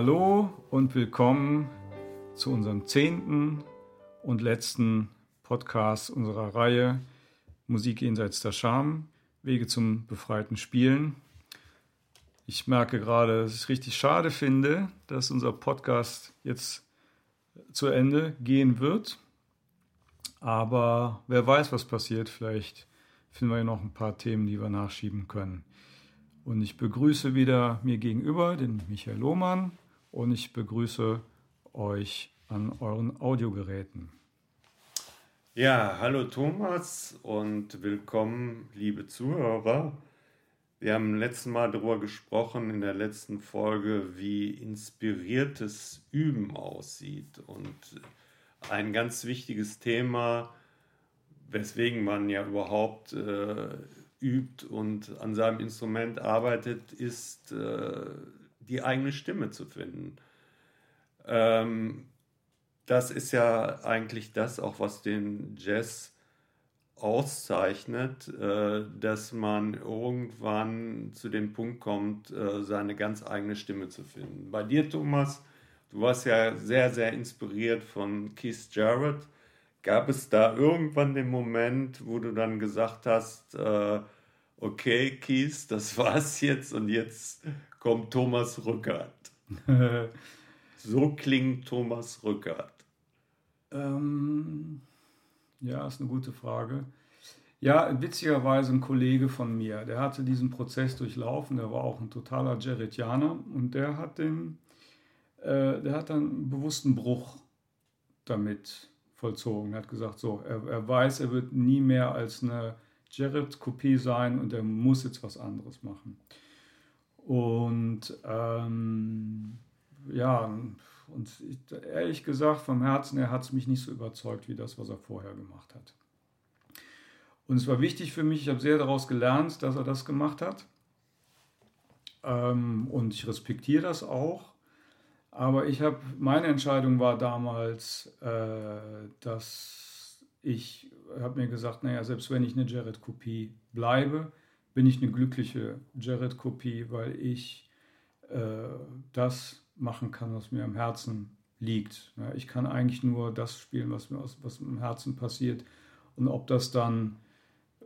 Hallo und willkommen zu unserem zehnten und letzten Podcast unserer Reihe Musik jenseits der Scham, Wege zum befreiten Spielen. Ich merke gerade, dass ich richtig schade finde, dass unser Podcast jetzt zu Ende gehen wird. Aber wer weiß, was passiert. Vielleicht finden wir noch ein paar Themen, die wir nachschieben können. Und ich begrüße wieder mir gegenüber den Michael Lohmann und ich begrüße euch an euren Audiogeräten. Ja, hallo Thomas und willkommen, liebe Zuhörer. Wir haben letzten Mal darüber gesprochen in der letzten Folge, wie inspiriertes Üben aussieht. Und ein ganz wichtiges Thema, weswegen man ja überhaupt äh, übt und an seinem Instrument arbeitet, ist äh, die eigene Stimme zu finden. Ähm, das ist ja eigentlich das auch, was den Jazz auszeichnet, äh, dass man irgendwann zu dem Punkt kommt, äh, seine ganz eigene Stimme zu finden. Bei dir, Thomas, du warst ja sehr, sehr inspiriert von Keith Jarrett. Gab es da irgendwann den Moment, wo du dann gesagt hast, äh, okay, Keith, das war's jetzt und jetzt kommt Thomas Rückert? so klingt Thomas Rückert. Ähm, ja, ist eine gute Frage. Ja, witzigerweise ein Kollege von mir, der hatte diesen Prozess durchlaufen, der war auch ein totaler Jarrettianer und der hat den, äh, der hat dann einen bewussten Bruch damit vollzogen. Er hat gesagt, so, er, er weiß, er wird nie mehr als eine Jared-Kopie sein und er muss jetzt was anderes machen. Und ähm, ja, und ich, ehrlich gesagt, vom Herzen her hat es mich nicht so überzeugt wie das, was er vorher gemacht hat. Und es war wichtig für mich, ich habe sehr daraus gelernt, dass er das gemacht hat. Ähm, und ich respektiere das auch. Aber ich habe, meine Entscheidung war damals, äh, dass ich habe mir gesagt, naja, selbst wenn ich eine Jared-Kopie bleibe, bin ich eine glückliche Jared-Kopie, weil ich äh, das machen kann, was mir am Herzen liegt. Ja, ich kann eigentlich nur das spielen, was mir aus, was im Herzen passiert. Und ob das dann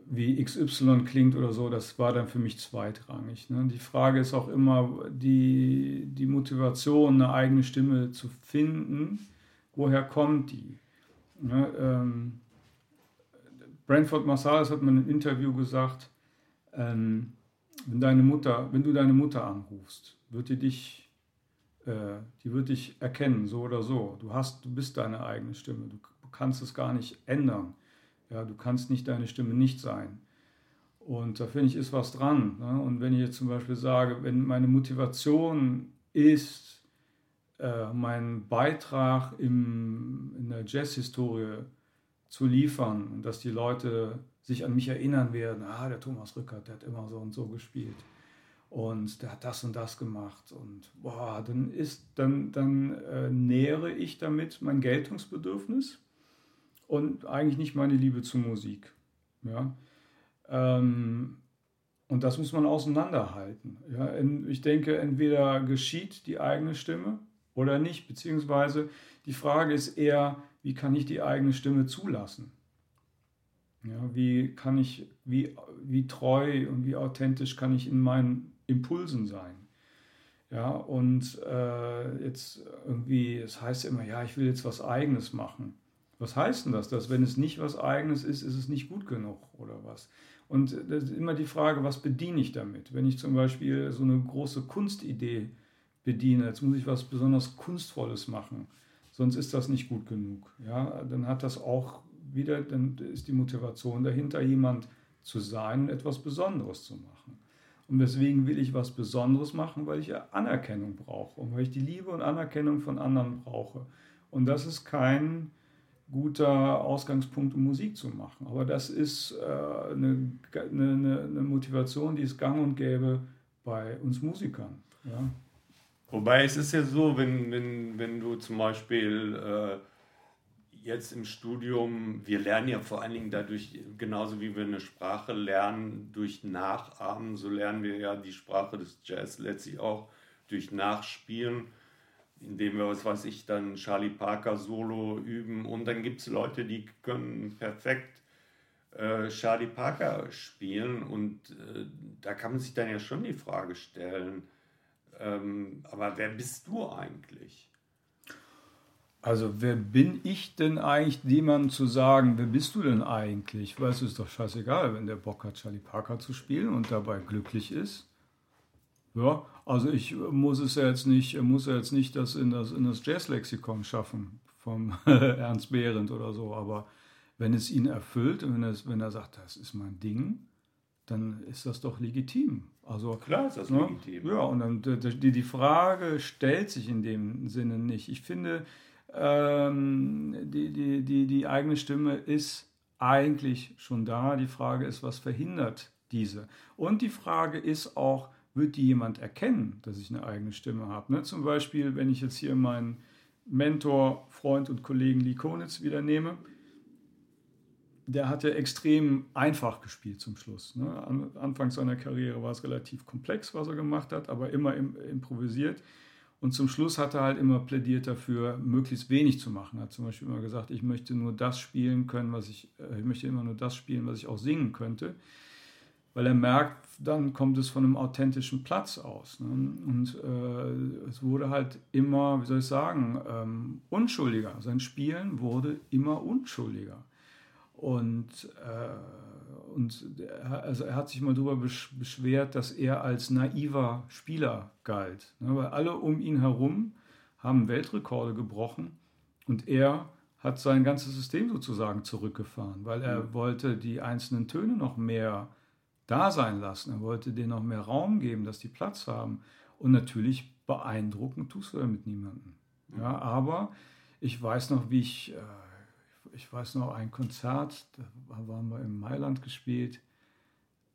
wie XY klingt oder so, das war dann für mich zweitrangig. Ne? Die Frage ist auch immer die, die Motivation, eine eigene Stimme zu finden. Woher kommt die? Ne? Ähm, Branford Marsalis hat mal in einem Interview gesagt, ähm, wenn deine Mutter, wenn du deine Mutter anrufst, wird die dich, äh, die wird dich erkennen, so oder so. Du hast, du bist deine eigene Stimme. Du kannst es gar nicht ändern. Ja, du kannst nicht deine Stimme nicht sein. Und da finde ich, ist was dran. Ne? Und wenn ich jetzt zum Beispiel sage, wenn meine Motivation ist, äh, meinen Beitrag im, in der Jazzhistorie zu liefern und dass die Leute sich an mich erinnern werden, ah, der Thomas Rückert, der hat immer so und so gespielt und der hat das und das gemacht und boah, dann ist, dann, dann äh, nähere ich damit mein Geltungsbedürfnis und eigentlich nicht meine Liebe zur Musik. Ja? Ähm, und das muss man auseinanderhalten. Ja? Ich denke, entweder geschieht die eigene Stimme oder nicht, beziehungsweise die Frage ist eher, wie kann ich die eigene Stimme zulassen? Ja, wie kann ich, wie, wie treu und wie authentisch kann ich in meinen Impulsen sein? Ja, und äh, jetzt irgendwie, es heißt immer, ja, ich will jetzt was Eigenes machen. Was heißt denn das? Dass wenn es nicht was Eigenes ist, ist es nicht gut genug oder was? Und das ist immer die Frage, was bediene ich damit? Wenn ich zum Beispiel so eine große Kunstidee bediene, jetzt muss ich was besonders Kunstvolles machen, sonst ist das nicht gut genug. Ja, dann hat das auch wieder, dann ist die Motivation dahinter, jemand zu sein und etwas Besonderes zu machen. Und weswegen will ich was Besonderes machen? Weil ich Anerkennung brauche und weil ich die Liebe und Anerkennung von anderen brauche. Und das ist kein guter Ausgangspunkt, um Musik zu machen. Aber das ist äh, eine, eine, eine, Motivation, die es gang und gäbe bei uns Musikern. Ja. Wobei es ist ja so, wenn, wenn, wenn du zum Beispiel äh, jetzt im Studium, wir lernen ja vor allen Dingen dadurch, genauso wie wir eine Sprache lernen durch Nachahmen, so lernen wir ja die Sprache des Jazz letztlich auch durch Nachspielen. indem wir, was weiß ich, dann Charlie Parker Solo üben. Und dann gibt es Leute, die können perfekt äh, Charlie Parker spielen. Und äh, da kann man sich dann ja schon die Frage stellen, ähm, aber wer bist du eigentlich? Also wer bin ich denn eigentlich, jemandem zu sagen, wer bist du denn eigentlich? Weißt du, ist doch scheißegal, wenn der Bock hat, Charlie Parker zu spielen und dabei glücklich ist. Ja, also ich muss es ja jetzt nicht, muss ja jetzt nicht das in das, in das Jazzlexikon schaffen vom Ernst Behrendt oder so, aber wenn es ihn erfüllt und wenn, es, wenn er sagt, das ist mein Ding, dann ist das doch legitim. Also, Klar ist das ne? legitim. Ja, und dann die, die Frage stellt sich in dem Sinne nicht. Ich finde, ähm, die, die, die, die eigene Stimme ist eigentlich schon da. Die Frage ist, was verhindert diese? Und die Frage ist auch, wird die jemand erkennen, dass ich eine eigene Stimme habe? Ne? Zum Beispiel, wenn ich jetzt hier meinen Mentor, Freund und Kollegen Lee Konitz wieder nehme, der hatte extrem einfach gespielt zum Schluss. Ne? An, Anfang seiner Karriere war es relativ komplex, was er gemacht hat, aber immer im, improvisiert. Und zum Schluss hat er halt immer plädiert dafür, möglichst wenig zu machen. Er hat zum Beispiel immer gesagt, ich möchte nur das spielen können, was ich, äh, ich möchte immer nur das spielen, was ich auch singen könnte. Weil er merkt, dann kommt es von einem authentischen Platz aus. Ne? Und äh, es wurde halt immer, wie soll ich sagen, ähm, unschuldiger. Sein Spielen wurde immer unschuldiger. Und, äh, und er, also er hat sich mal darüber beschwert, dass er als naiver Spieler galt. Ne? Weil alle um ihn herum haben Weltrekorde gebrochen und er hat sein ganzes System sozusagen zurückgefahren, weil er mhm. wollte die einzelnen Töne noch mehr da sein lassen. Er wollte denen noch mehr Raum geben, dass die Platz haben. Und natürlich beeindrucken tust du damit niemanden. Ja, aber ich weiß noch, wie ich äh, ich weiß noch, ein Konzert, da waren wir in Mailand gespielt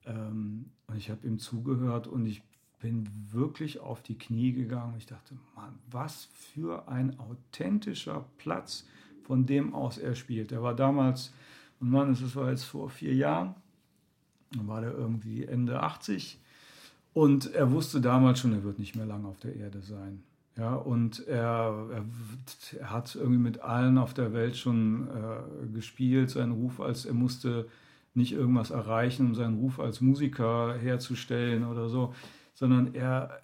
ähm, und ich habe ihm zugehört und ich bin wirklich auf die Knie gegangen. Ich dachte, Mann, was für ein authentischer Platz, von dem aus er spielt. Er war damals, und Mann, es war jetzt vor vier Jahren, dann war der irgendwie Ende 80 und er wusste damals schon, er wird nicht mehr lange auf der Erde sein. Ja, und er, er, hat irgendwie mit allen auf der Welt schon äh, gespielt, seinen Ruf als, er musste nicht irgendwas erreichen, um seinen Ruf als Musiker herzustellen oder so, sondern er,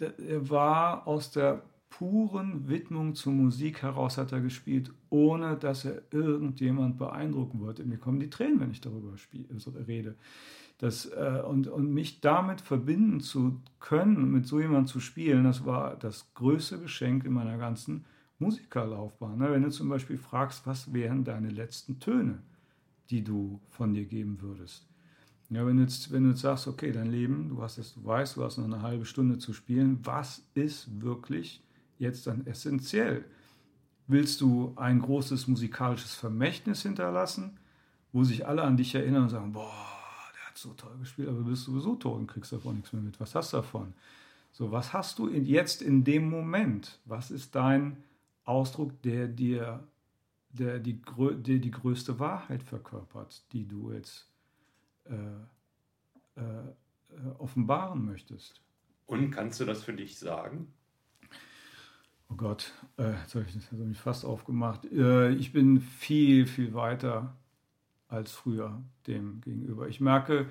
äh, er war aus der puren Widmung zur Musik heraus hat er gespielt, ohne dass er irgendjemand beeindrucken wollte. Mir kommen die Tränen, wenn ich darüber spiel, also rede. Das, äh, und, und mich damit verbinden zu können, mit so jemandem zu spielen, das war das größte Geschenk in meiner ganzen Musikerlaufbahn. Ne? Wenn du zum Beispiel fragst, was wären deine letzten Töne, die du von dir geben würdest. Ja, wenn, du jetzt, wenn du jetzt sagst, okay, dein Leben, du hast es, du weißt, du hast noch eine halbe Stunde zu spielen, was ist wirklich jetzt dann essentiell? Willst du ein großes musikalisches Vermächtnis hinterlassen, wo sich alle an dich erinnern und sagen, boah, hat so toll gespielt, aber du bist sowieso tot und kriegst davon nichts mehr mit. Was hast du davon? So, was hast du in, jetzt in dem Moment? Was ist dein Ausdruck, der dir der die, der die größte Wahrheit verkörpert, die du jetzt äh, äh, offenbaren möchtest? Und kannst du das für dich sagen? Oh Gott, äh, jetzt habe ich, hab mich fast aufgemacht. Äh, ich bin viel, viel weiter als früher dem gegenüber. Ich merke,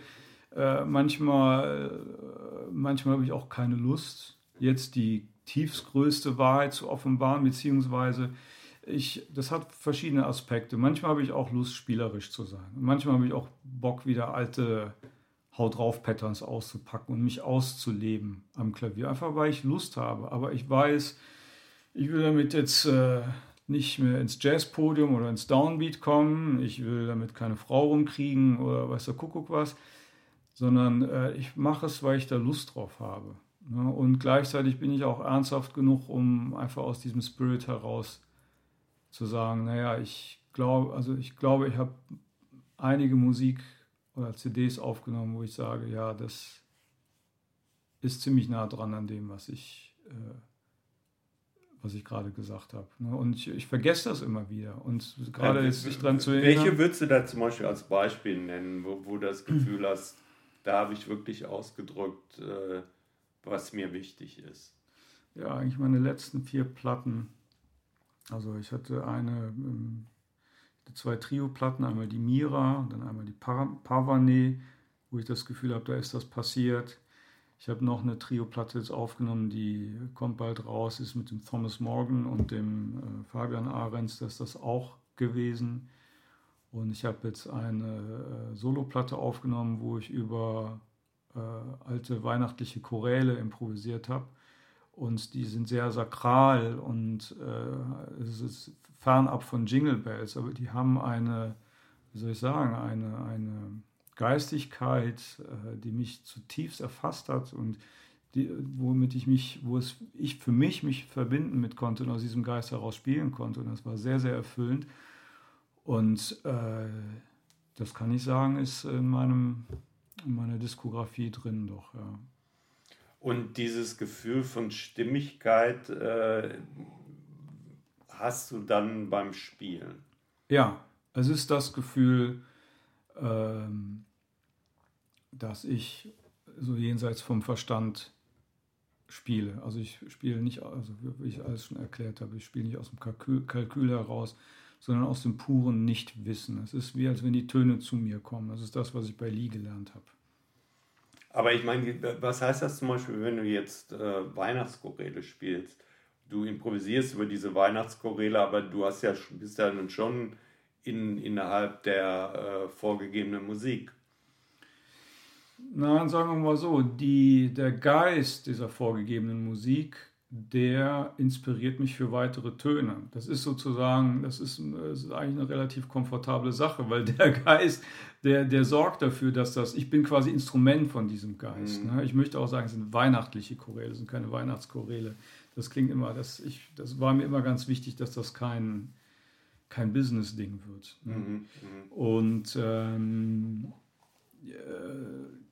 äh, manchmal, äh, manchmal habe ich auch keine Lust, jetzt die tiefstgrößte Wahrheit zu offenbaren, beziehungsweise ich, das hat verschiedene Aspekte. Manchmal habe ich auch Lust, spielerisch zu sein. manchmal habe ich auch Bock, wieder alte Haut drauf Patterns auszupacken und mich auszuleben am Klavier. Einfach weil ich Lust habe. Aber ich weiß, ich will damit jetzt äh, nicht mehr ins Jazzpodium oder ins Downbeat kommen, ich will damit keine Frau rumkriegen oder weiß der Kuckuck was, sondern äh, ich mache es, weil ich da Lust drauf habe. Ne? Und gleichzeitig bin ich auch ernsthaft genug, um einfach aus diesem Spirit heraus zu sagen, naja, ich glaube, also ich glaube, ich habe einige Musik oder CDs aufgenommen, wo ich sage, ja, das ist ziemlich nah dran an dem, was ich äh, was ich gerade gesagt habe. Ne? Und ich, ich, vergesse das immer wieder. Und gerade ja, jetzt sich dran zu erinnern. Welche würdest du da zum Beispiel als Beispiel nennen, wo, wo du das Gefühl hast, da habe ich wirklich ausgedrückt, äh, was mir wichtig ist? ja, eigentlich meine letzten vier Platten. Also ich hatte eine, ähm, zwei Trio-Platten, einmal die Mira und dann einmal die Pavane, wo ich das Gefühl habe, da ist das passiert. Ich habe noch eine Trio-Platte jetzt aufgenommen, die kommt bald raus, ist mit dem Thomas Morgan und dem äh, Fabian Ahrens, das ist das auch gewesen. Und ich habe jetzt eine äh, Solo-Platte aufgenommen, wo ich über äh, alte weihnachtliche Choräle improvisiert habe. Und die sind sehr sakral und äh, es ist fernab von Jingle Bells, aber die haben eine, wie soll ich sagen, eine, eine Geistigkeit, äh, die mich zutiefst erfasst hat und die, womit ich mich, wo es ich für mich mich verbinden mit konnte und aus diesem Geist heraus spielen konnte. Und das war sehr, sehr erfüllend. Und äh, das kann ich sagen, ist in, meinem, in meiner Diskografie drin doch, ja. Und dieses Gefühl von Stimmigkeit äh, hast du dann beim Spielen? Ja, es ist das Gefühl, ähm, dass ich so jenseits vom Verstand spiele. Also ich spiele nicht, also wie ich alles schon erklärt habe, ich spiele nicht aus dem Kalkül, Kalkül heraus, sondern aus dem puren Nichtwissen. Es ist wie, als wenn die Töne zu mir kommen. Das ist das, was ich bei Lee gelernt habe. Aber ich meine, was heißt das zum Beispiel, wenn du jetzt äh, Weihnachtschoräle spielst? Du improvisierst über diese Weihnachtschoräle, aber du hast ja, bist ja nun schon in, innerhalb der äh, vorgegebenen Musik. Nein, sagen wir mal so, die, der Geist dieser vorgegebenen Musik, der inspiriert mich für weitere Töne. Das ist sozusagen, das ist, das ist eigentlich eine relativ komfortable Sache, weil der Geist, der, der sorgt dafür, dass das, ich bin quasi Instrument von diesem Geist. Mhm. Ne? Ich möchte auch sagen, es sind weihnachtliche Choräle, es sind keine Weihnachtschoräle. Das klingt immer, das, ich, das war mir immer ganz wichtig, dass das kein, kein Business-Ding wird. Ne? Mhm, mhm. Und ähm, äh,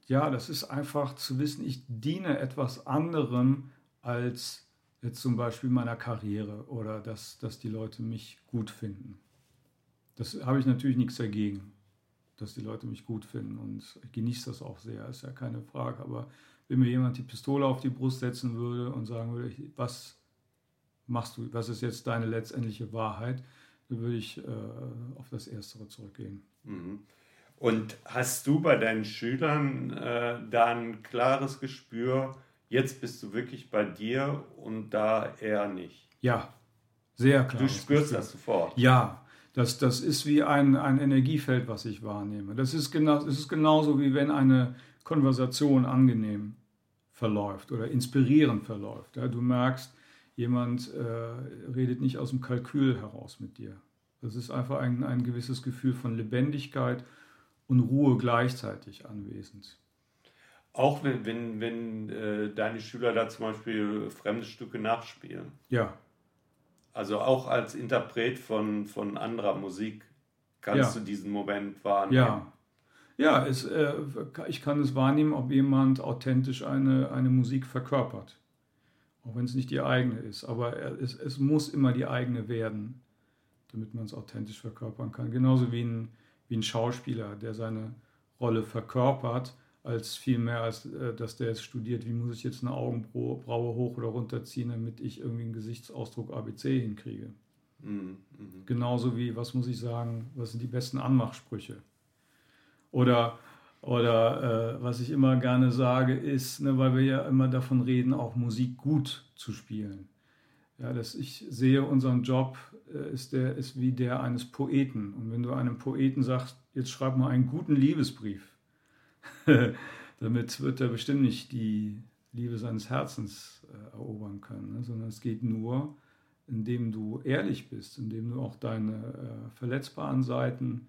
ja, das ist einfach zu wissen, ich diene etwas anderem als jetzt zum Beispiel meiner Karriere oder dass, dass die Leute mich gut finden. Das habe ich natürlich nichts dagegen, dass die Leute mich gut finden und ich genieße das auch sehr, ist ja keine Frage. Aber wenn mir jemand die Pistole auf die Brust setzen würde und sagen würde, was machst du, was ist jetzt deine letztendliche Wahrheit, würde ich äh, auf das Erstere zurückgehen. Mhm. Und hast du bei deinen Schülern äh, da ein klares Gespür, jetzt bist du wirklich bei dir und da eher nicht? Ja, sehr klar. Du spürst Gespür. das sofort. Ja, das, das ist wie ein, ein Energiefeld, was ich wahrnehme. Das ist, genau, das ist genauso wie wenn eine Konversation angenehm verläuft oder inspirierend verläuft. Ja, du merkst, jemand äh, redet nicht aus dem Kalkül heraus mit dir. Das ist einfach ein, ein gewisses Gefühl von Lebendigkeit und Ruhe gleichzeitig anwesend. Auch wenn, wenn, wenn äh, deine Schüler da zum Beispiel fremde Stücke nachspielen. Ja. Also auch als Interpret von, von anderer Musik kannst ja. du diesen Moment wahrnehmen. Ja. Ja, es, äh, ich kann es wahrnehmen, ob jemand authentisch eine, eine Musik verkörpert. Auch wenn es nicht die eigene ist. Aber es, es muss immer die eigene werden, damit man es authentisch verkörpern kann. Genauso wie ein, wie ein Schauspieler, der seine Rolle verkörpert, als vielmehr, als äh, dass der jetzt studiert, wie muss ich jetzt eine Augenbraue hoch oder runter ziehen, damit ich irgendwie einen Gesichtsausdruck ABC hinkriege. Mhm, mh. Genauso wie, was muss ich sagen, was sind die besten Anmachsprüche? Oder oder äh, was ich immer gerne sage, ist, ne, weil wir ja immer davon reden, auch Musik gut zu spielen. Ja, dass ich sehe, unseren Job äh, ist, der, ist wie der eines Poeten. Und wenn du einem Poeten sagst, jetzt schreib mal einen guten Liebesbrief, damit wird er bestimmt nicht die Liebe seines Herzens äh, erobern können, ne? sondern es geht nur, indem du ehrlich bist, indem du auch deine äh, verletzbaren Seiten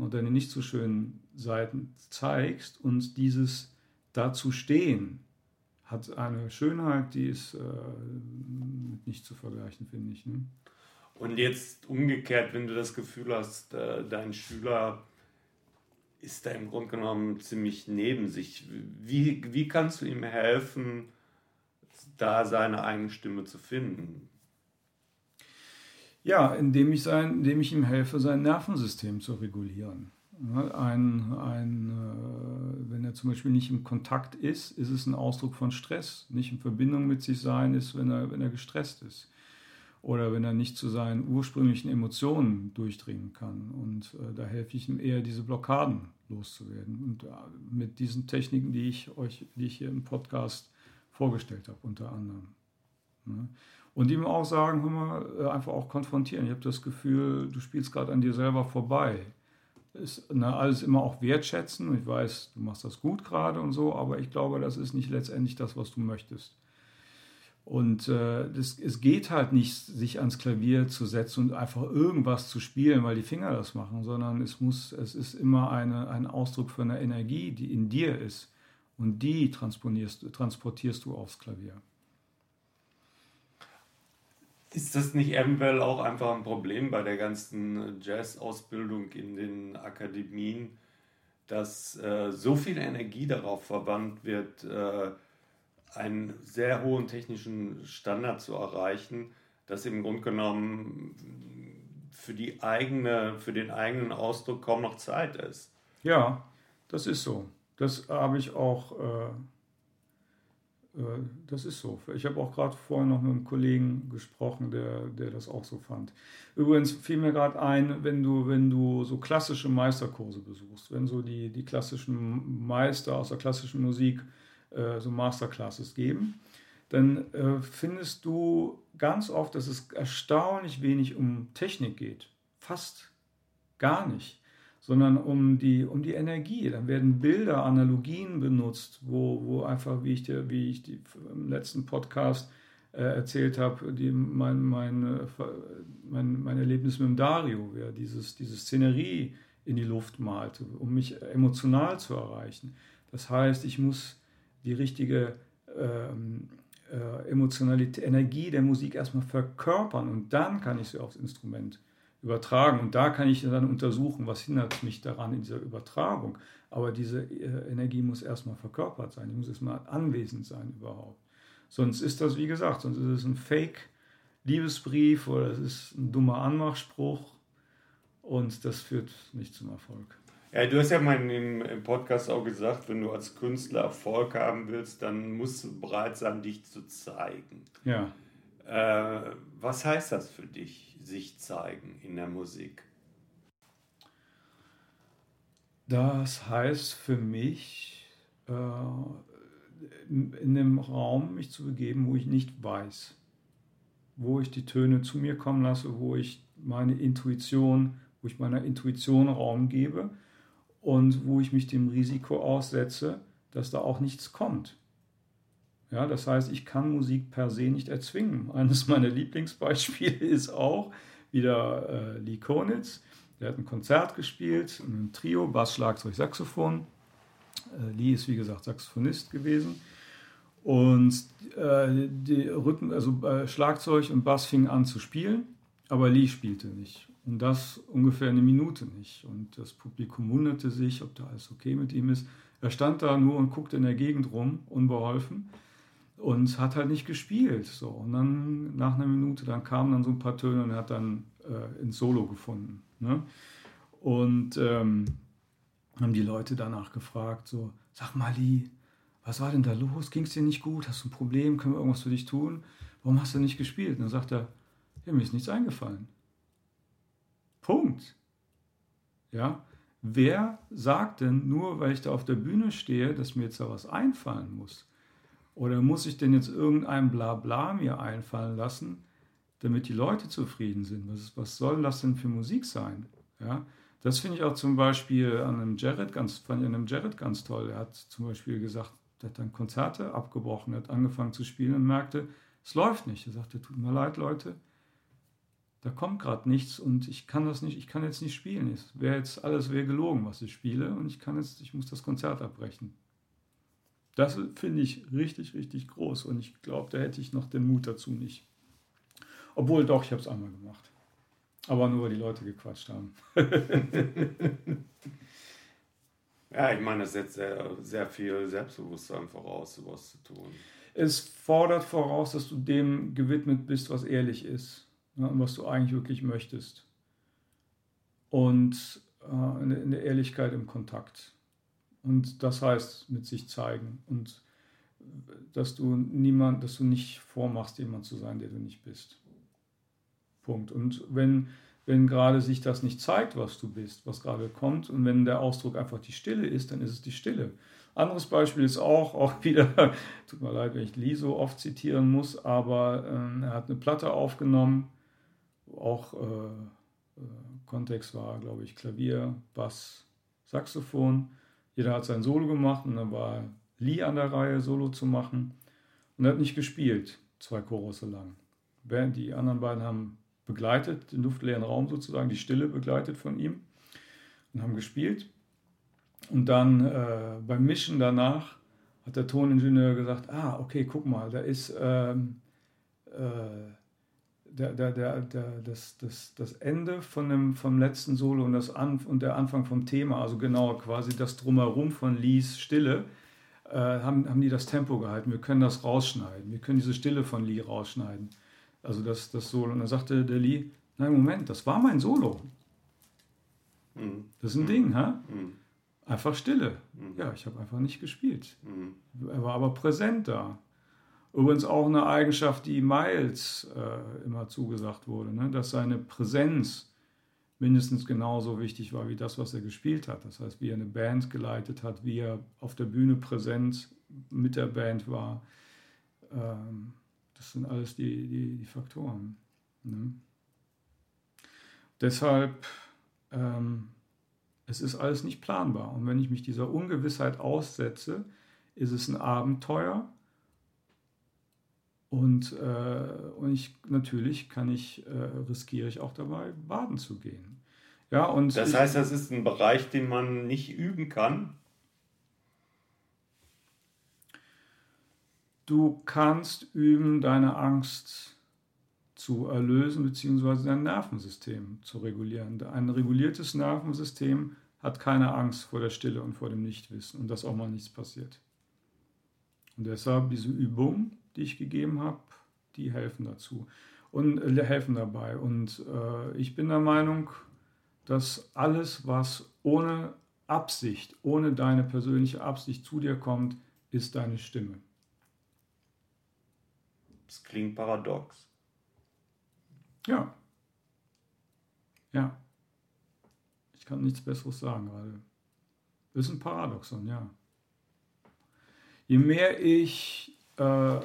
und deine nicht so schönen Seiten zeigst und dieses dazu stehen hat eine Schönheit, die ist äh, nicht zu vergleichen, finde ich. Ne? Und jetzt umgekehrt, wenn du das Gefühl hast, äh, dein Schüler ist da im Grunde genommen ziemlich neben sich, wie, wie kannst du ihm helfen, da seine eigene Stimme zu finden? Ja, indem ich, sein, indem ich ihm helfe, sein Nervensystem zu regulieren. Ein, ein, äh, wenn er zum Beispiel nicht im Kontakt ist, ist es ein Ausdruck von Stress. Nicht in Verbindung mit sich sein ist, wenn er, wenn er gestresst ist. Oder wenn er nicht zu seinen ursprünglichen Emotionen durchdringen kann. Und äh, da helfe ich ihm eher, diese Blockaden loszuwerden. Und äh, mit diesen Techniken, die ich euch, die ich hier im Podcast vorgestellt habe, unter anderem. Und ihm auch sagen, hör mal, äh, einfach auch konfrontieren. Ich habe das Gefühl, du spielst gerade an dir selber vorbei ist ne, alles immer auch wertschätzen. Ich weiß, du machst das gut gerade und so, aber ich glaube, das ist nicht letztendlich das, was du möchtest. Und äh, das, es geht halt nicht, sich ans Klavier zu setzen und einfach irgendwas zu spielen, weil die Finger das machen, sondern es muss, es ist immer eine, ein Ausdruck für eine Energie, die in dir ist. Und die transportierst du aufs Klavier. Ist das nicht eventuell auch einfach ein Problem bei der ganzen Jazz-Ausbildung in den Akademien, dass äh, so viel Energie darauf verwandt wird, äh, einen sehr hohen technischen Standard zu erreichen, dass im Grunde genommen für, die eigene, für den eigenen Ausdruck kaum noch Zeit ist? Ja, das ist so. Das habe ich auch. Äh das ist so. Ich habe auch gerade vorhin noch mit einem Kollegen gesprochen, der, der das auch so fand. Übrigens fiel mir gerade ein, wenn du, wenn du so klassische Meisterkurse besuchst, wenn so die, die klassischen Meister aus der klassischen Musik äh, so Masterclasses geben, dann äh, findest du ganz oft, dass es erstaunlich wenig um Technik geht. Fast gar nicht sondern um die, um die Energie. Dann werden Bilder, Analogien benutzt, wo, wo einfach, wie ich, dir, wie ich die, im letzten Podcast äh, erzählt habe, die, mein, mein, mein, mein Erlebnis mit dem Dario, wer dieses, diese Szenerie in die Luft malte, um mich emotional zu erreichen. Das heißt, ich muss die richtige ähm, äh, Emotionalität, Energie der Musik erstmal verkörpern und dann kann ich sie aufs Instrument übertragen. Und da kann ich dann untersuchen, was hindert mich daran in dieser Übertragung. Aber diese äh, Energie muss erstmal verkörpert sein, die muss erstmal anwesend sein überhaupt. Sonst ist das, wie gesagt, sonst ist es ein Fake-Liebesbrief oder es ist ein dummer Anmachspruch und das führt nicht zum Erfolg. Ja, du hast ja mal im, im Podcast auch gesagt, wenn du als Künstler Erfolg haben willst, dann musst du bereit sein, dich zu zeigen. Ja. Äh, was heißt das für dich? sich zeigen in der Musik? Das heißt für mich, äh, in einem Raum mich zu begeben, wo ich nicht weiß, wo ich die Töne zu mir kommen lasse, wo ich meine Intuition, wo ich meiner Intuition Raum gebe und wo ich mich dem Risiko aussetze, dass da auch nichts kommt. Ja, das heißt, ich kann Musik per se nicht erzwingen. Eines meiner Lieblingsbeispiele ist auch wieder äh, Lee Konitz. Der hat ein Konzert gespielt, ein Trio, Bass, Schlagzeug, Saxophon. Äh, Lee ist wie gesagt Saxophonist gewesen. Und äh, die Rhythmen, also äh, Schlagzeug und Bass fingen an zu spielen, aber Lee spielte nicht. Und das ungefähr eine Minute nicht. Und das Publikum wunderte sich, ob da alles okay mit ihm ist. Er stand da nur und guckte in der Gegend rum, unbeholfen und hat halt nicht gespielt. So. Und dann nach einer Minute, dann kamen dann so ein paar Töne und er hat dann äh, ins Solo gefunden. Ne? Und ähm, haben die Leute danach gefragt, so, sag mal, Lee, was war denn da los? Ging es dir nicht gut? Hast du ein Problem? Können wir irgendwas für dich tun? Warum hast du nicht gespielt? Und dann sagt er, ja, mir ist nichts eingefallen. Punkt. Ja, wer sagt denn nur, weil ich da auf der Bühne stehe, dass mir jetzt da was einfallen muss? Oder muss ich denn jetzt irgendein Blabla mir einfallen lassen, damit die Leute zufrieden sind? Was, was soll das denn für Musik sein? Ja, das finde ich auch zum Beispiel an einem Jared ganz, fand ich an einem Jared ganz toll. Er hat zum Beispiel gesagt, er hat dann Konzerte abgebrochen, hat angefangen zu spielen und merkte, es läuft nicht. Er sagte, tut mir leid, Leute, da kommt gerade nichts und ich kann das nicht, ich kann jetzt nicht spielen. Es wäre jetzt alles wäre gelogen, was ich spiele und ich kann jetzt, ich muss das Konzert abbrechen. Das finde ich richtig, richtig groß und ich glaube, da hätte ich noch den Mut dazu nicht. Obwohl doch, ich habe es einmal gemacht. Aber nur, weil die Leute gequatscht haben. ja, ich meine, das setzt sehr, sehr viel Selbstbewusstsein voraus, sowas zu tun. Es fordert voraus, dass du dem gewidmet bist, was ehrlich ist ne, und was du eigentlich wirklich möchtest. Und äh, in der Ehrlichkeit im Kontakt. Und das heißt mit sich zeigen und dass du niemand, dass du nicht vormachst, jemand zu sein, der du nicht bist. Punkt. Und wenn, wenn gerade sich das nicht zeigt, was du bist, was gerade kommt, und wenn der Ausdruck einfach die Stille ist, dann ist es die Stille. Anderes Beispiel ist auch, auch wieder, tut mir leid, wenn ich Lee so oft zitieren muss, aber äh, er hat eine Platte aufgenommen, auch äh, äh, Kontext war, glaube ich, Klavier, Bass, Saxophon. Jeder hat sein Solo gemacht und dann war Lee an der Reihe, Solo zu machen. Und er hat nicht gespielt, zwei Chorusse lang. Die anderen beiden haben begleitet, den luftleeren Raum sozusagen, die Stille begleitet von ihm und haben gespielt. Und dann äh, beim Mischen danach hat der Toningenieur gesagt, ah, okay, guck mal, da ist ähm, äh, der, der, der, der, das, das, das Ende von dem, vom letzten Solo und, das An und der Anfang vom Thema, also genau quasi das Drumherum von Lees Stille, äh, haben, haben die das Tempo gehalten. Wir können das rausschneiden. Wir können diese Stille von Lee rausschneiden. Also das, das Solo. Und dann sagte der Lee, nein, Moment, das war mein Solo. Mhm. Das ist ein mhm. Ding, ha? Mhm. Einfach Stille. Mhm. Ja, ich habe einfach nicht gespielt. Mhm. Er war aber präsent da. Übrigens auch eine Eigenschaft, die Miles äh, immer zugesagt wurde, ne? dass seine Präsenz mindestens genauso wichtig war wie das, was er gespielt hat. Das heißt, wie er eine Band geleitet hat, wie er auf der Bühne präsent mit der Band war. Ähm, das sind alles die, die, die Faktoren. Ne? Deshalb, ähm, es ist alles nicht planbar. Und wenn ich mich dieser Ungewissheit aussetze, ist es ein Abenteuer und, äh, und ich, natürlich kann ich, äh, riskiere ich auch dabei, baden zu gehen. Ja, und das heißt, das ist ein Bereich, den man nicht üben kann? Du kannst üben, deine Angst zu erlösen, beziehungsweise dein Nervensystem zu regulieren. Ein reguliertes Nervensystem hat keine Angst vor der Stille und vor dem Nichtwissen und dass auch mal nichts passiert. Und deshalb diese Übung, die ich gegeben habe, die helfen dazu und äh, helfen dabei. Und äh, ich bin der Meinung, dass alles, was ohne Absicht, ohne deine persönliche Absicht zu dir kommt, ist deine Stimme. Das klingt paradox. Ja. Ja. Ich kann nichts Besseres sagen gerade. Das ist ein Paradoxon, ja. Je mehr ich äh,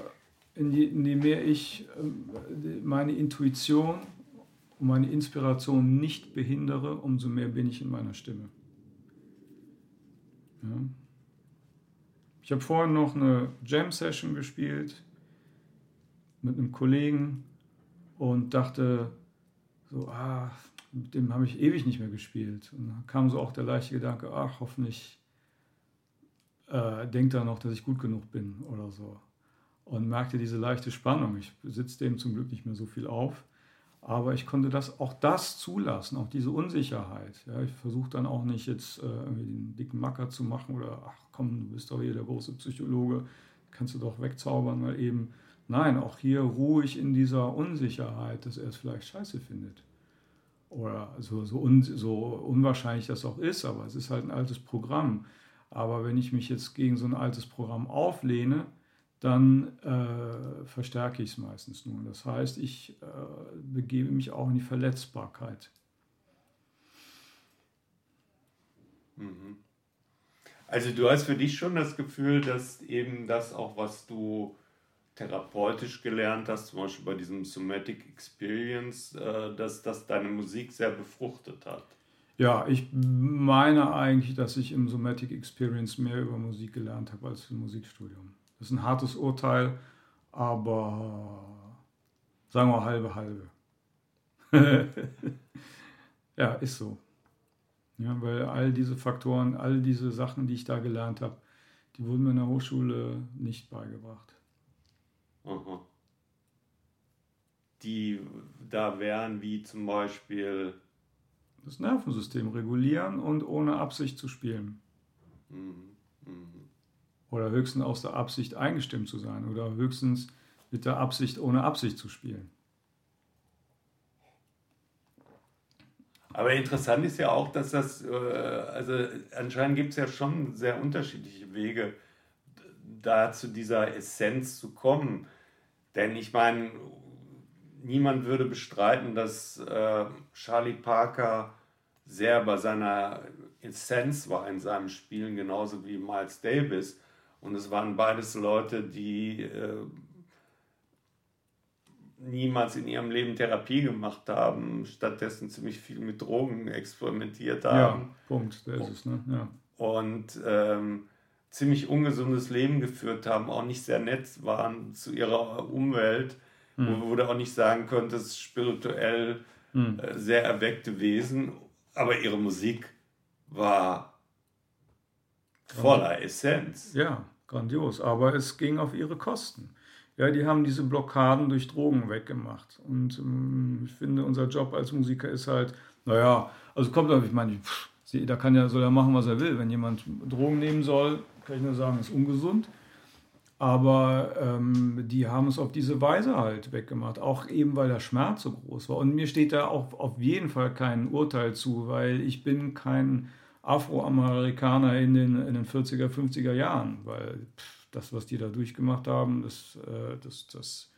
indem ich ähm, meine Intuition und meine Inspiration nicht behindere, umso mehr bin ich in meiner Stimme. Ja. Ich habe vorhin noch eine Jam-Session gespielt mit einem Kollegen und dachte so, ah, mit dem habe ich ewig nicht mehr gespielt. Und dann kam so auch der leichte Gedanke, ach, hoffentlich äh, denkt er noch, dass ich gut genug bin oder so und merkte diese leichte Spannung. Ich sitze dem zum Glück nicht mehr so viel auf, aber ich konnte das auch das zulassen, auch diese Unsicherheit. Ja, ich versuche dann auch nicht jetzt äh, irgendwie den dicken Macker zu machen oder ach komm, du bist doch hier der große Psychologe, kannst du doch wegzaubern mal eben. Nein, auch hier ruhig in dieser Unsicherheit, dass er es vielleicht scheiße findet. Oder so, so, un, so unwahrscheinlich das auch ist, aber es ist halt ein altes Programm. Aber wenn ich mich jetzt gegen so ein altes Programm auflehne, dann äh, verstärke ich es meistens nur. Das heißt, ich äh, begebe mich auch in die Verletzbarkeit. Mhm. Also du hast für dich schon das Gefühl, dass eben das auch, was du therapeutisch gelernt hast, zum Beispiel bei diesem Somatic Experience, äh, dass das deine Musik sehr befruchtet hat. Ja, ich meine eigentlich, dass ich im Somatic Experience mehr über Musik gelernt habe als im Musikstudium. Das ist ein hartes Urteil, aber sagen wir halbe halbe. ja, ist so. Ja, weil all diese Faktoren, all diese Sachen, die ich da gelernt habe, die wurden mir in der Hochschule nicht beigebracht. Aha. Die da wären wie zum Beispiel das Nervensystem regulieren und ohne Absicht zu spielen. Mhm. Mhm. Oder höchstens aus der Absicht eingestimmt zu sein oder höchstens mit der Absicht ohne Absicht zu spielen. Aber interessant ist ja auch, dass das, äh, also anscheinend gibt es ja schon sehr unterschiedliche Wege, da zu dieser Essenz zu kommen. Denn ich meine, niemand würde bestreiten, dass äh, Charlie Parker sehr bei seiner Essenz war in seinem Spielen, genauso wie Miles Davis. Und es waren beides Leute, die äh, niemals in ihrem Leben Therapie gemacht haben, stattdessen ziemlich viel mit Drogen experimentiert haben. Ja, Punkt, der ist es, ne? Ja. Und ähm, ziemlich ungesundes Leben geführt haben, auch nicht sehr nett waren zu ihrer Umwelt, mhm. wo du auch nicht sagen könntest, spirituell mhm. äh, sehr erweckte Wesen, aber ihre Musik war voller Essenz. Ja, grandios, aber es ging auf ihre Kosten. Ja, die haben diese Blockaden durch Drogen weggemacht. Und ähm, ich finde, unser Job als Musiker ist halt, naja, also kommt auf, ich meine, pff, da kann ja, soll er machen, was er will. Wenn jemand Drogen nehmen soll, kann ich nur sagen, ist ungesund. Aber ähm, die haben es auf diese Weise halt weggemacht, auch eben weil der Schmerz so groß war. Und mir steht da auch auf jeden Fall kein Urteil zu, weil ich bin kein Afroamerikaner in den, in den 40er, 50er Jahren, weil das, was die da durchgemacht haben, das, äh, das, das,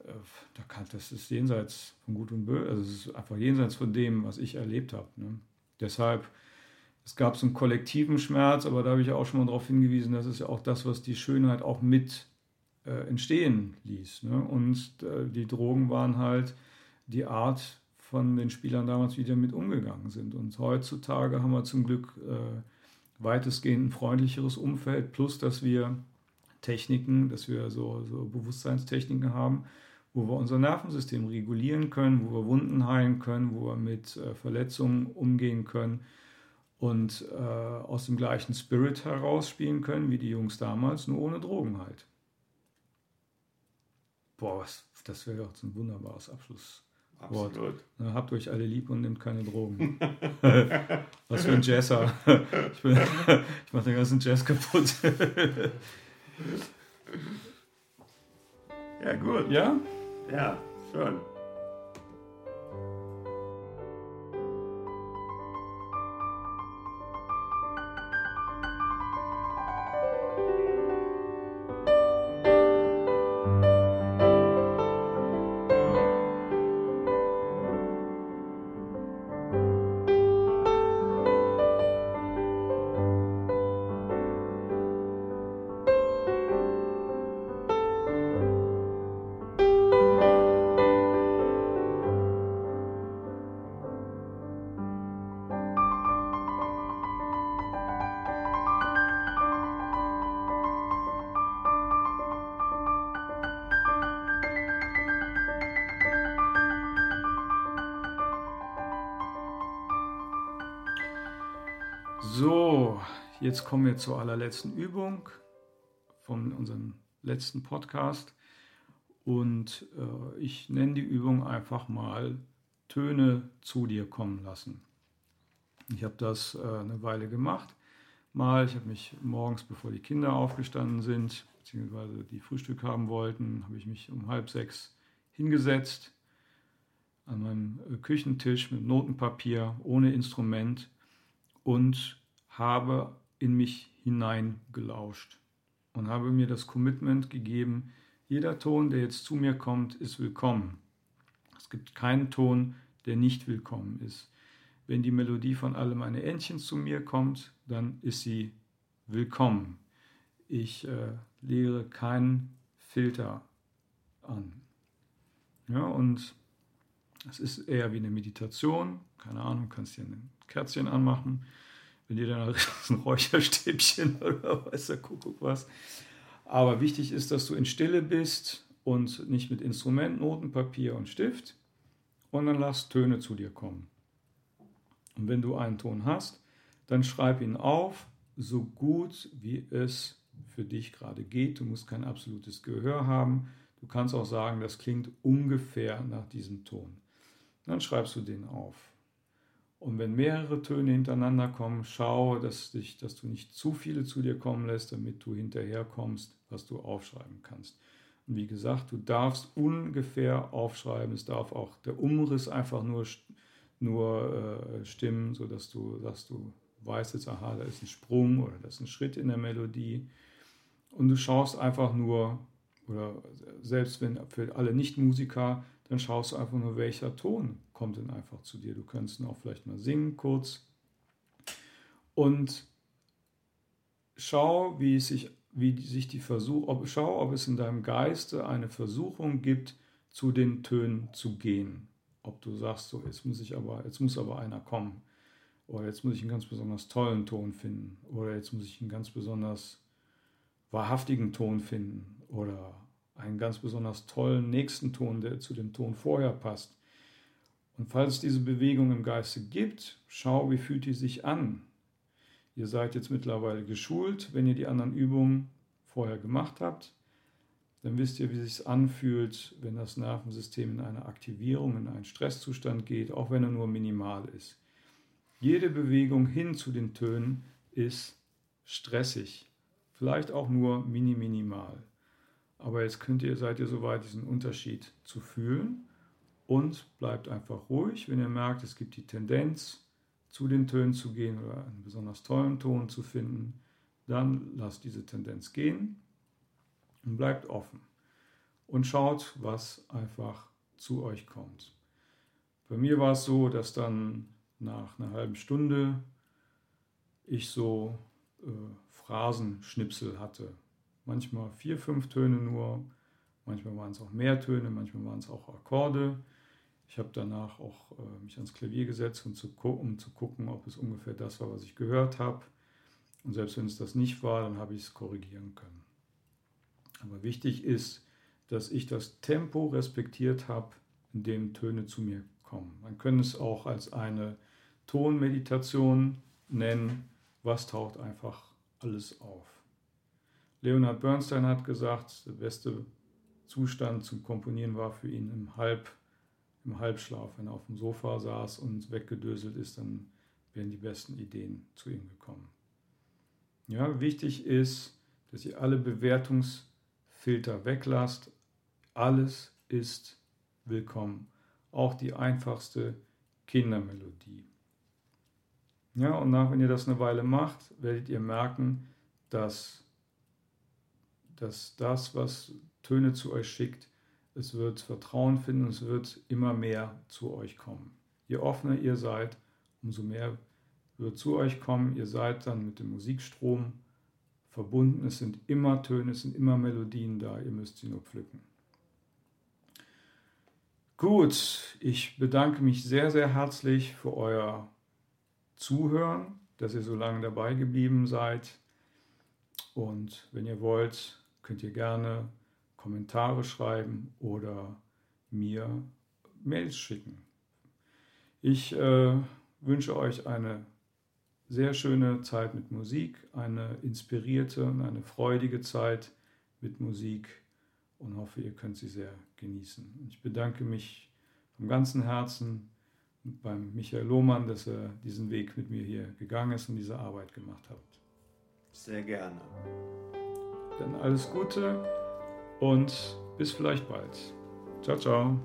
äh, das ist jenseits von Gut und Böse, also es ist einfach jenseits von dem, was ich erlebt habe. Ne? Deshalb, es gab so einen kollektiven Schmerz, aber da habe ich auch schon mal darauf hingewiesen, das ist ja auch das, was die Schönheit auch mit äh, entstehen ließ. Ne? Und äh, die Drogen waren halt die Art von den Spielern damals, wie die damit umgegangen sind. Und heutzutage haben wir zum Glück äh, weitestgehend ein freundlicheres Umfeld, plus dass wir Techniken, dass wir so, so Bewusstseinstechniken haben, wo wir unser Nervensystem regulieren können, wo wir Wunden heilen können, wo wir mit äh, Verletzungen umgehen können und äh, aus dem gleichen Spirit heraus spielen können wie die Jungs damals, nur ohne Drogen halt. Boah, was, das wäre doch ein wunderbares Abschlusswort. Absolut. Na, habt euch alle lieb und nehmt keine Drogen. was für ein Jazzer. Ich, ich mache den ganzen Jazz kaputt. ja, gut. Ja? Ja, schön. Jetzt kommen wir zur allerletzten Übung von unserem letzten Podcast. Und äh, ich nenne die Übung einfach mal Töne zu dir kommen lassen. Ich habe das äh, eine Weile gemacht. Mal, ich habe mich morgens, bevor die Kinder aufgestanden sind, beziehungsweise die Frühstück haben wollten, habe ich mich um halb sechs hingesetzt an meinem äh, Küchentisch mit Notenpapier, ohne Instrument und habe in mich hineingelauscht und habe mir das Commitment gegeben, jeder Ton, der jetzt zu mir kommt, ist willkommen. Es gibt keinen Ton, der nicht willkommen ist. Wenn die Melodie von alle meine Entchen zu mir kommt, dann ist sie willkommen. Ich äh, lehre keinen Filter an. Ja, und es ist eher wie eine Meditation. Keine Ahnung, kannst dir ein Kerzchen anmachen wenn ihr dann ein Räucherstäbchen oder weiß der Kuckuck was. Aber wichtig ist, dass du in Stille bist und nicht mit Instrument, Noten, Papier und Stift. Und dann lass Töne zu dir kommen. Und wenn du einen Ton hast, dann schreib ihn auf, so gut wie es für dich gerade geht. Du musst kein absolutes Gehör haben. Du kannst auch sagen, das klingt ungefähr nach diesem Ton. Dann schreibst du den auf. Und wenn mehrere Töne hintereinander kommen, schau, dass, dich, dass du nicht zu viele zu dir kommen lässt, damit du hinterherkommst, was du aufschreiben kannst. Und wie gesagt, du darfst ungefähr aufschreiben. Es darf auch der Umriss einfach nur nur äh, Stimmen, sodass du sagst, du weißt jetzt, aha, da ist ein Sprung oder da ist ein Schritt in der Melodie. Und du schaust einfach nur, oder selbst wenn für alle Nicht-Musiker, dann schaust du einfach nur, welcher Ton kommt denn einfach zu dir. Du kannst ihn auch vielleicht mal singen kurz. Und schau, wie sich, wie sich die Versuch, ob, schau, ob es in deinem Geiste eine Versuchung gibt, zu den Tönen zu gehen. Ob du sagst, so, jetzt muss ich aber, jetzt muss aber einer kommen. Oder jetzt muss ich einen ganz besonders tollen Ton finden. Oder jetzt muss ich einen ganz besonders wahrhaftigen Ton finden. Oder einen ganz besonders tollen nächsten Ton, der zu dem Ton vorher passt. Und falls es diese Bewegung im Geiste gibt, schau, wie fühlt die sich an. Ihr seid jetzt mittlerweile geschult, wenn ihr die anderen Übungen vorher gemacht habt, dann wisst ihr, wie es sich anfühlt, wenn das Nervensystem in eine Aktivierung, in einen Stresszustand geht, auch wenn er nur minimal ist. Jede Bewegung hin zu den Tönen ist stressig, vielleicht auch nur mini minimal. Aber jetzt könnt ihr, seid ihr soweit, diesen Unterschied zu fühlen und bleibt einfach ruhig, wenn ihr merkt, es gibt die Tendenz, zu den Tönen zu gehen oder einen besonders tollen Ton zu finden, dann lasst diese Tendenz gehen und bleibt offen und schaut, was einfach zu euch kommt. Bei mir war es so, dass dann nach einer halben Stunde ich so äh, Phrasenschnipsel hatte. Manchmal vier, fünf Töne nur, manchmal waren es auch mehr Töne, manchmal waren es auch Akkorde. Ich habe danach auch äh, mich ans Klavier gesetzt, um zu, um zu gucken, ob es ungefähr das war, was ich gehört habe. Und selbst wenn es das nicht war, dann habe ich es korrigieren können. Aber wichtig ist, dass ich das Tempo respektiert habe, in dem Töne zu mir kommen. Man könnte es auch als eine Tonmeditation nennen. Was taucht einfach alles auf? Leonard Bernstein hat gesagt, der beste Zustand zum Komponieren war für ihn im, Halb, im Halbschlaf. Wenn er auf dem Sofa saß und weggedöselt ist, dann wären die besten Ideen zu ihm gekommen. Ja, wichtig ist, dass ihr alle Bewertungsfilter weglasst. Alles ist willkommen. Auch die einfachste Kindermelodie. Ja, und nach, wenn ihr das eine Weile macht, werdet ihr merken, dass, dass das, was Töne zu euch schickt, es wird Vertrauen finden und es wird immer mehr zu euch kommen. Je offener ihr seid, umso mehr wird zu euch kommen. Ihr seid dann mit dem Musikstrom verbunden. Es sind immer Töne, es sind immer Melodien da. Ihr müsst sie nur pflücken. Gut, ich bedanke mich sehr, sehr herzlich für euer Zuhören, dass ihr so lange dabei geblieben seid. Und wenn ihr wollt, könnt ihr gerne Kommentare schreiben oder mir Mails schicken. Ich äh, wünsche euch eine sehr schöne Zeit mit Musik, eine inspirierte und eine freudige Zeit mit Musik und hoffe, ihr könnt sie sehr genießen. Ich bedanke mich vom ganzen Herzen beim Michael Lohmann, dass er diesen Weg mit mir hier gegangen ist und diese Arbeit gemacht hat. Sehr gerne. Dann alles Gute und bis vielleicht bald. Ciao, ciao.